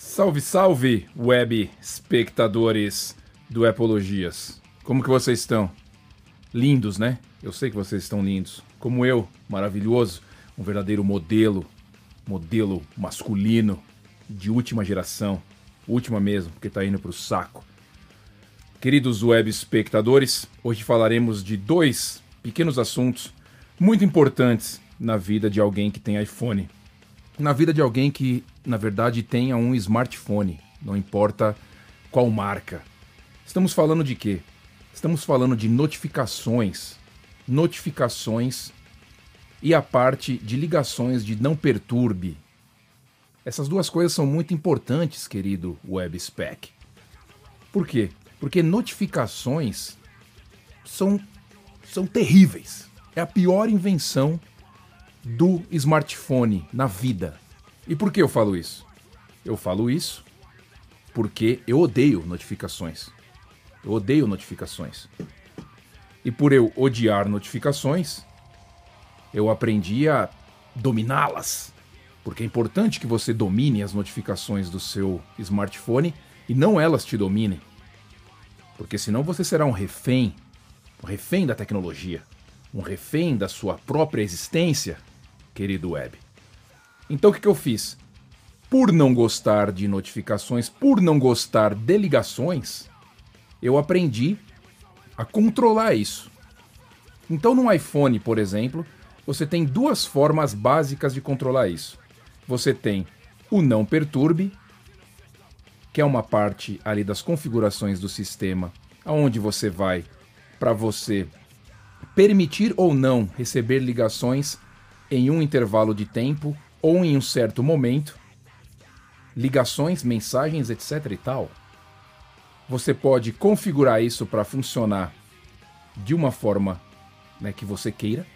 Salve, salve, web espectadores do Epologias. Como que vocês estão? Lindos, né? Eu sei que vocês estão lindos. Como eu, maravilhoso, um verdadeiro modelo, modelo masculino de última geração. Última mesmo, porque tá indo pro saco. Queridos web espectadores, hoje falaremos de dois pequenos assuntos muito importantes na vida de alguém que tem iPhone. Na vida de alguém que, na verdade, tenha um smartphone, não importa qual marca. Estamos falando de quê? Estamos falando de notificações. Notificações e a parte de ligações de não perturbe. Essas duas coisas são muito importantes, querido web spec. Por quê? Porque notificações são, são terríveis. É a pior invenção do smartphone na vida. E por que eu falo isso? Eu falo isso porque eu odeio notificações. Eu odeio notificações. E por eu odiar notificações, eu aprendi a dominá-las. Porque é importante que você domine as notificações do seu smartphone e não elas te dominem. Porque senão você será um refém, um refém da tecnologia, um refém da sua própria existência, querido web. Então o que, eu fiz? Por não gostar de notificações, por não gostar de ligações, eu aprendi a controlar isso. Então no iPhone, por exemplo, você tem duas formas básicas de controlar isso. Você tem o não perturbe, que é uma parte ali das configurações do sistema, aonde você vai para você permitir ou não receber ligações em um intervalo de tempo ou em um certo momento, ligações, mensagens, etc e tal. Você pode configurar isso para funcionar de uma forma né, que você queira,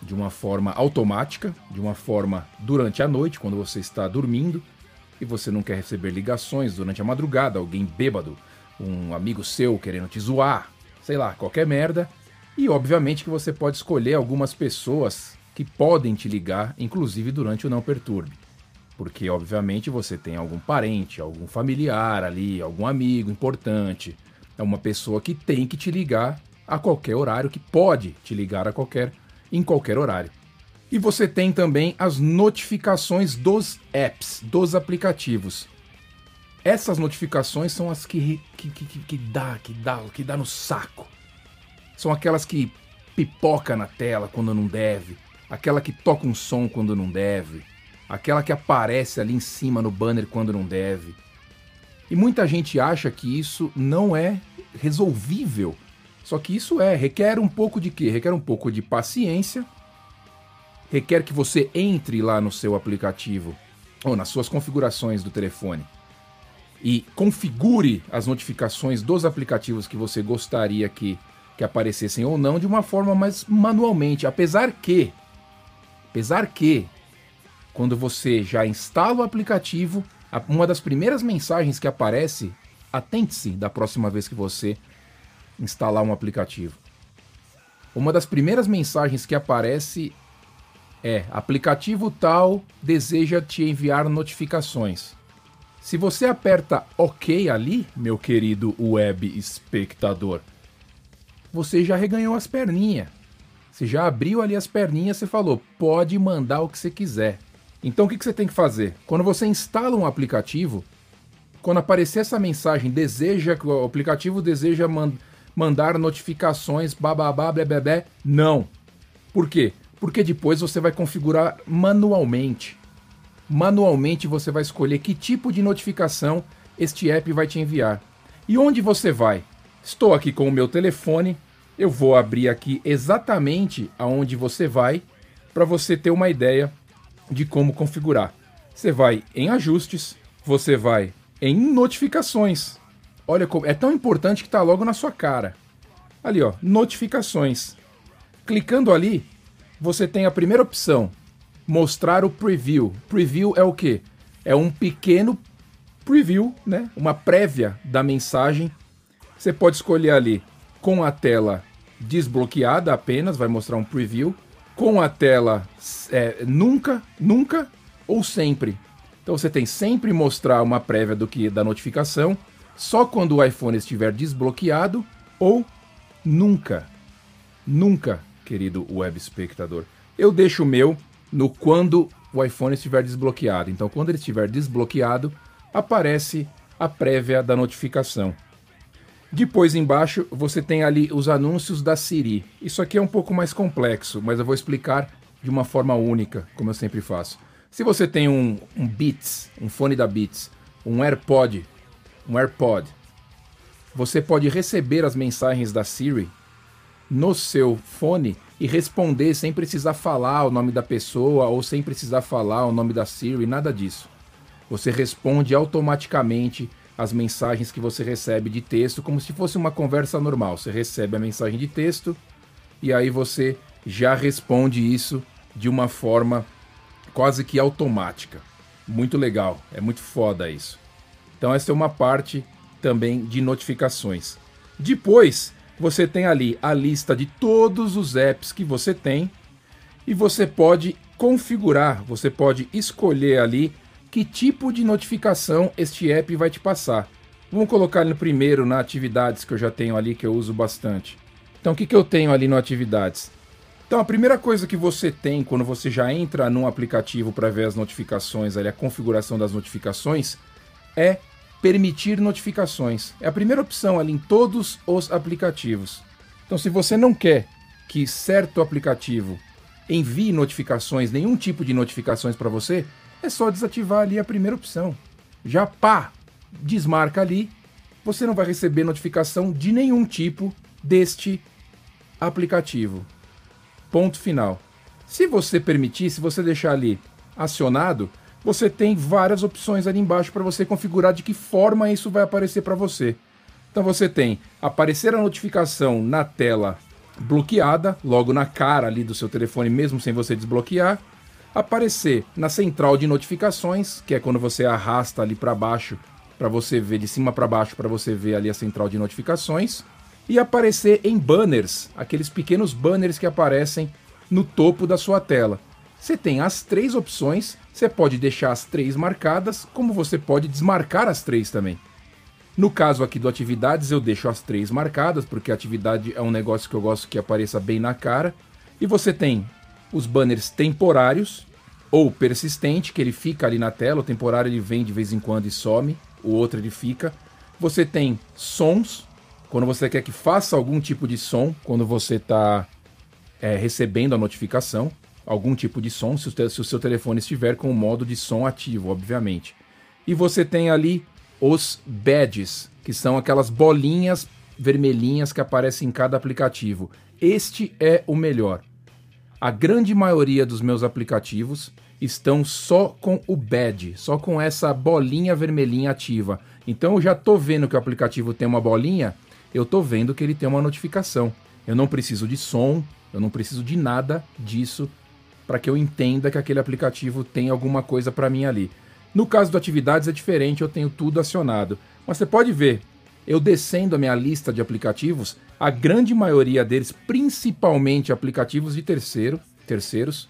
de uma forma automática, de uma forma durante a noite, quando você está dormindo e você não quer receber ligações durante a madrugada, alguém bêbado, um amigo seu querendo te zoar, sei lá, qualquer merda. E obviamente que você pode escolher algumas pessoas que podem te ligar, inclusive durante o não perturbe. Porque obviamente você tem algum parente, algum familiar ali, algum amigo importante, é uma pessoa que tem que te ligar a qualquer horário, que pode te ligar a qualquer em qualquer horário. E você tem também as notificações dos apps, dos aplicativos. Essas notificações são as que, que, que, que, dá, que dá, que dá no saco. São aquelas que pipoca na tela quando não deve, aquela que toca um som quando não deve, aquela que aparece ali em cima no banner quando não deve. E muita gente acha que isso não é resolvível só que isso é, requer um pouco de quê? Requer um pouco de paciência, requer que você entre lá no seu aplicativo ou nas suas configurações do telefone e configure as notificações dos aplicativos que você gostaria que, que aparecessem ou não de uma forma mais manualmente. Apesar que, apesar que, quando você já instala o aplicativo, uma das primeiras mensagens que aparece, atente-se da próxima vez que você instalar um aplicativo. Uma das primeiras mensagens que aparece é: aplicativo tal deseja te enviar notificações. Se você aperta OK ali, meu querido web espectador, você já reganhou as perninhas. Você já abriu ali as perninhas, você falou, pode mandar o que você quiser. Então o que você tem que fazer? Quando você instala um aplicativo, quando aparecer essa mensagem, deseja que o aplicativo deseja mandar mandar notificações, bababá, bebê, não. Por quê? Porque depois você vai configurar manualmente. Manualmente você vai escolher que tipo de notificação este app vai te enviar. E onde você vai? Estou aqui com o meu telefone, eu vou abrir aqui exatamente aonde você vai para você ter uma ideia de como configurar. Você vai em ajustes, você vai em notificações. Olha como é tão importante que está logo na sua cara. Ali, ó, notificações. Clicando ali, você tem a primeira opção, mostrar o preview. Preview é o quê? É um pequeno preview, né? Uma prévia da mensagem. Você pode escolher ali com a tela desbloqueada apenas, vai mostrar um preview. Com a tela é, nunca, nunca ou sempre. Então você tem sempre mostrar uma prévia do que da notificação, só quando o iPhone estiver desbloqueado ou nunca. Nunca, querido web espectador. Eu deixo o meu no quando o iPhone estiver desbloqueado. Então, quando ele estiver desbloqueado, aparece a prévia da notificação. Depois embaixo você tem ali os anúncios da Siri. Isso aqui é um pouco mais complexo, mas eu vou explicar de uma forma única, como eu sempre faço. Se você tem um, um Beats, um fone da Beats, um AirPod, um AirPod, você pode receber as mensagens da Siri no seu fone e responder sem precisar falar o nome da pessoa ou sem precisar falar o nome da Siri, nada disso. Você responde automaticamente as mensagens que você recebe de texto, como se fosse uma conversa normal. Você recebe a mensagem de texto e aí você já responde isso de uma forma quase que automática. Muito legal, é muito foda isso. Então, essa é uma parte também de notificações. Depois, você tem ali a lista de todos os apps que você tem e você pode configurar, você pode escolher ali que tipo de notificação este app vai te passar. Vamos colocar no primeiro, na atividades que eu já tenho ali, que eu uso bastante. Então, o que, que eu tenho ali no atividades? Então, a primeira coisa que você tem quando você já entra num aplicativo para ver as notificações, ali, a configuração das notificações, é permitir notificações. É a primeira opção ali em todos os aplicativos. Então, se você não quer que certo aplicativo envie notificações, nenhum tipo de notificações para você, é só desativar ali a primeira opção. Já pá, desmarca ali, você não vai receber notificação de nenhum tipo deste aplicativo. Ponto final. Se você permitir, se você deixar ali acionado, você tem várias opções ali embaixo para você configurar de que forma isso vai aparecer para você. Então você tem aparecer a notificação na tela bloqueada, logo na cara ali do seu telefone, mesmo sem você desbloquear aparecer na central de notificações, que é quando você arrasta ali para baixo para você ver de cima para baixo para você ver ali a central de notificações e aparecer em banners, aqueles pequenos banners que aparecem no topo da sua tela. Você tem as três opções, você pode deixar as três marcadas, como você pode desmarcar as três também. No caso aqui do atividades, eu deixo as três marcadas, porque atividade é um negócio que eu gosto que apareça bem na cara. E você tem os banners temporários ou persistente, que ele fica ali na tela, o temporário ele vem de vez em quando e some, o outro ele fica. Você tem sons, quando você quer que faça algum tipo de som, quando você está é, recebendo a notificação, algum tipo de som, se o, se o seu telefone estiver com o modo de som ativo, obviamente. E você tem ali os badges, que são aquelas bolinhas vermelhinhas que aparecem em cada aplicativo. Este é o melhor. A grande maioria dos meus aplicativos estão só com o badge, só com essa bolinha vermelhinha ativa. Então eu já estou vendo que o aplicativo tem uma bolinha, eu estou vendo que ele tem uma notificação. Eu não preciso de som, eu não preciso de nada disso para que eu entenda que aquele aplicativo tem alguma coisa para mim ali. No caso do atividades é diferente, eu tenho tudo acionado. Mas você pode ver, eu descendo a minha lista de aplicativos, a grande maioria deles, principalmente aplicativos de terceiro, terceiros,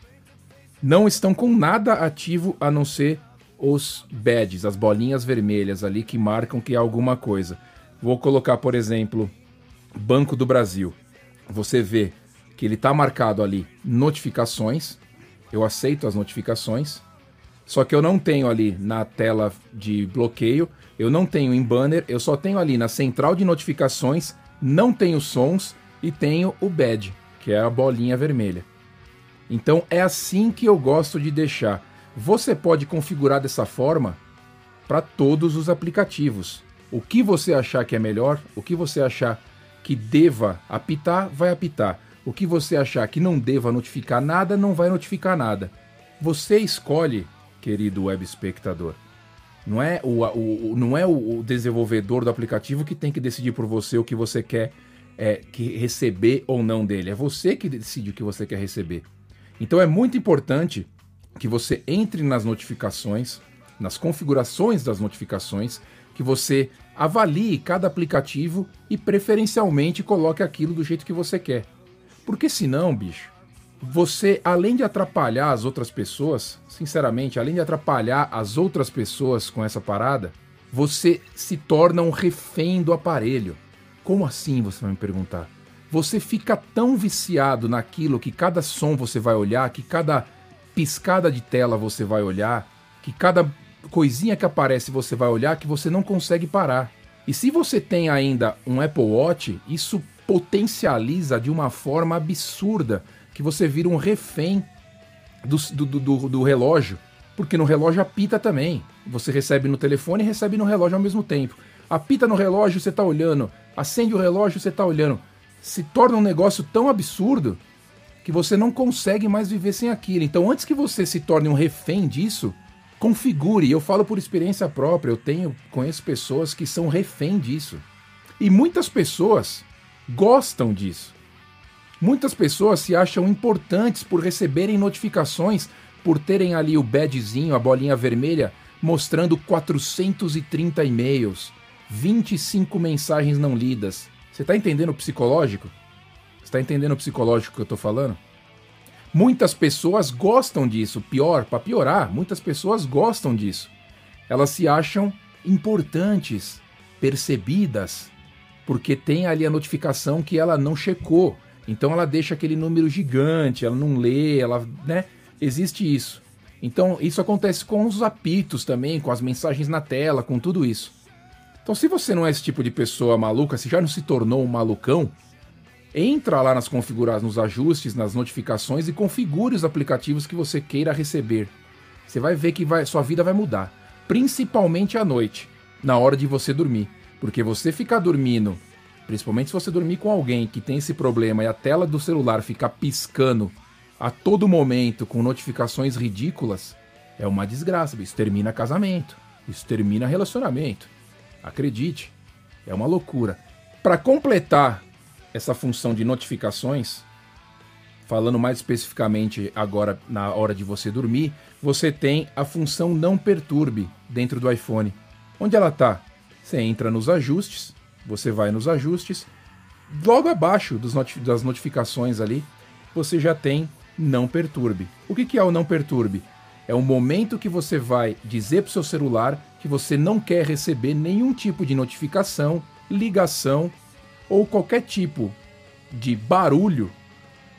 não estão com nada ativo a não ser os badges, as bolinhas vermelhas ali que marcam que é alguma coisa. Vou colocar, por exemplo, Banco do Brasil. Você vê que ele está marcado ali notificações. Eu aceito as notificações. Só que eu não tenho ali na tela de bloqueio, eu não tenho em banner, eu só tenho ali na central de notificações não tenho sons e tenho o badge, que é a bolinha vermelha. Então é assim que eu gosto de deixar. Você pode configurar dessa forma para todos os aplicativos. O que você achar que é melhor, o que você achar que deva apitar, vai apitar. O que você achar que não deva notificar nada, não vai notificar nada. Você escolhe, querido web espectador. Não é o, o, não é o desenvolvedor do aplicativo que tem que decidir por você o que você quer é, que receber ou não dele. É você que decide o que você quer receber. Então é muito importante que você entre nas notificações, nas configurações das notificações, que você avalie cada aplicativo e preferencialmente coloque aquilo do jeito que você quer. Porque senão, bicho, você, além de atrapalhar as outras pessoas, sinceramente, além de atrapalhar as outras pessoas com essa parada, você se torna um refém do aparelho. Como assim, você vai me perguntar? Você fica tão viciado naquilo que cada som você vai olhar, que cada piscada de tela você vai olhar, que cada coisinha que aparece você vai olhar, que você não consegue parar. E se você tem ainda um Apple Watch, isso potencializa de uma forma absurda que você vira um refém do, do, do, do relógio, porque no relógio apita também. Você recebe no telefone e recebe no relógio ao mesmo tempo. Apita no relógio, você está olhando. Acende o relógio, você está olhando. Se torna um negócio tão absurdo que você não consegue mais viver sem aquilo. Então, antes que você se torne um refém disso, configure. Eu falo por experiência própria. Eu tenho conheço pessoas que são refém disso. E muitas pessoas gostam disso. Muitas pessoas se acham importantes por receberem notificações, por terem ali o badgezinho, a bolinha vermelha, mostrando 430 e-mails, 25 mensagens não lidas. Você está entendendo o psicológico? Está entendendo o psicológico que eu estou falando? Muitas pessoas gostam disso. Pior, para piorar, muitas pessoas gostam disso. Elas se acham importantes, percebidas, porque tem ali a notificação que ela não checou. Então ela deixa aquele número gigante, ela não lê, ela, né? Existe isso. Então isso acontece com os apitos também, com as mensagens na tela, com tudo isso. Então se você não é esse tipo de pessoa maluca, se já não se tornou um malucão, entra lá nas configurações, nos ajustes, nas notificações e configure os aplicativos que você queira receber. Você vai ver que vai, sua vida vai mudar, principalmente à noite, na hora de você dormir, porque você ficar dormindo Principalmente se você dormir com alguém que tem esse problema e a tela do celular ficar piscando a todo momento com notificações ridículas, é uma desgraça. Isso termina casamento, isso termina relacionamento. Acredite, é uma loucura. Para completar essa função de notificações, falando mais especificamente agora na hora de você dormir, você tem a função não perturbe dentro do iPhone. Onde ela está? Você entra nos ajustes, você vai nos ajustes, logo abaixo not das notificações ali, você já tem não perturbe. O que, que é o não perturbe? É um momento que você vai dizer para o seu celular que você não quer receber nenhum tipo de notificação, ligação ou qualquer tipo de barulho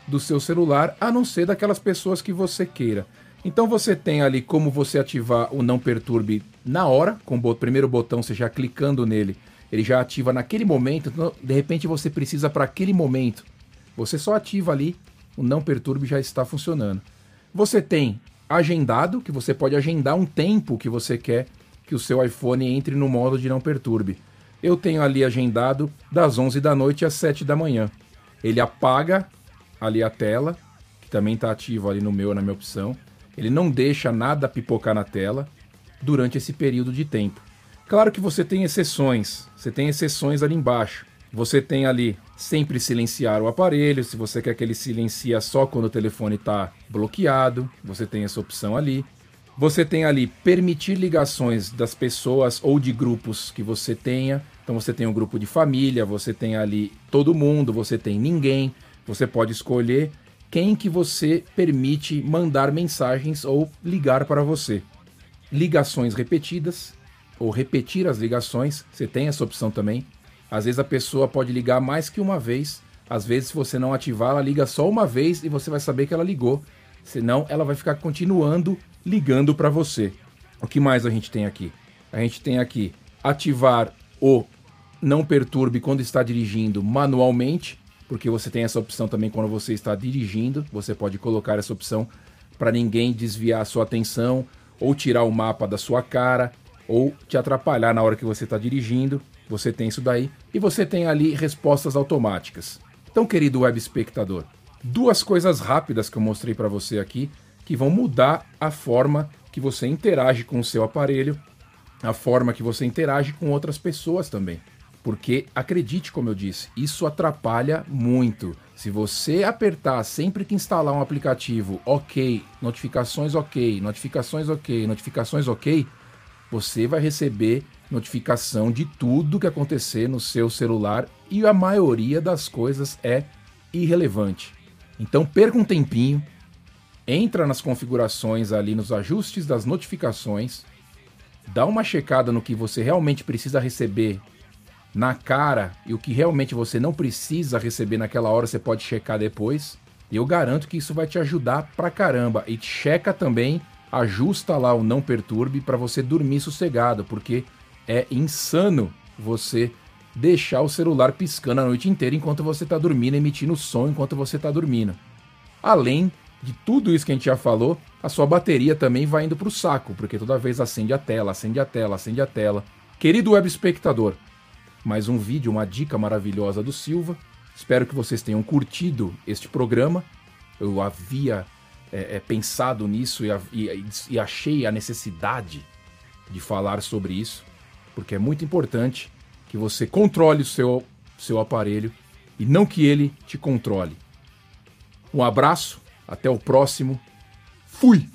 do seu celular, a não ser daquelas pessoas que você queira. Então você tem ali como você ativar o não perturbe na hora, com o primeiro botão, você já clicando nele, ele já ativa naquele momento, então, de repente você precisa para aquele momento. Você só ativa ali, o não perturbe já está funcionando. Você tem agendado, que você pode agendar um tempo que você quer que o seu iPhone entre no modo de não perturbe. Eu tenho ali agendado das 11 da noite às 7 da manhã. Ele apaga ali a tela, que também está ativo ali no meu, na minha opção. Ele não deixa nada pipocar na tela durante esse período de tempo. Claro que você tem exceções, você tem exceções ali embaixo. Você tem ali sempre silenciar o aparelho, se você quer que ele silencia só quando o telefone está bloqueado, você tem essa opção ali. Você tem ali permitir ligações das pessoas ou de grupos que você tenha. Então você tem um grupo de família, você tem ali todo mundo, você tem ninguém. Você pode escolher quem que você permite mandar mensagens ou ligar para você. Ligações repetidas, ou repetir as ligações, você tem essa opção também. Às vezes a pessoa pode ligar mais que uma vez. Às vezes, se você não ativar, ela liga só uma vez e você vai saber que ela ligou. Senão, ela vai ficar continuando ligando para você. O que mais a gente tem aqui? A gente tem aqui ativar o não perturbe quando está dirigindo manualmente, porque você tem essa opção também quando você está dirigindo. Você pode colocar essa opção para ninguém desviar a sua atenção ou tirar o mapa da sua cara ou te atrapalhar na hora que você está dirigindo. Você tem isso daí e você tem ali respostas automáticas. Então, querido web espectador, duas coisas rápidas que eu mostrei para você aqui que vão mudar a forma que você interage com o seu aparelho, a forma que você interage com outras pessoas também. Porque acredite, como eu disse, isso atrapalha muito. Se você apertar sempre que instalar um aplicativo, OK, notificações OK, notificações OK, notificações OK, você vai receber notificação de tudo que acontecer no seu celular e a maioria das coisas é irrelevante. Então perca um tempinho, entra nas configurações ali nos ajustes das notificações, dá uma checada no que você realmente precisa receber na cara e o que realmente você não precisa receber naquela hora você pode checar depois. Eu garanto que isso vai te ajudar pra caramba. E checa também, ajusta lá o não perturbe para você dormir sossegado, porque é insano você deixar o celular piscando a noite inteira enquanto você está dormindo, emitindo som enquanto você está dormindo. Além de tudo isso que a gente já falou, a sua bateria também vai indo para o saco, porque toda vez acende a tela, acende a tela, acende a tela. Querido web espectador, mais um vídeo, uma dica maravilhosa do Silva. Espero que vocês tenham curtido este programa. Eu havia é, é, pensado nisso e, e, e achei a necessidade de falar sobre isso, porque é muito importante que você controle o seu, seu aparelho e não que ele te controle. Um abraço, até o próximo. Fui!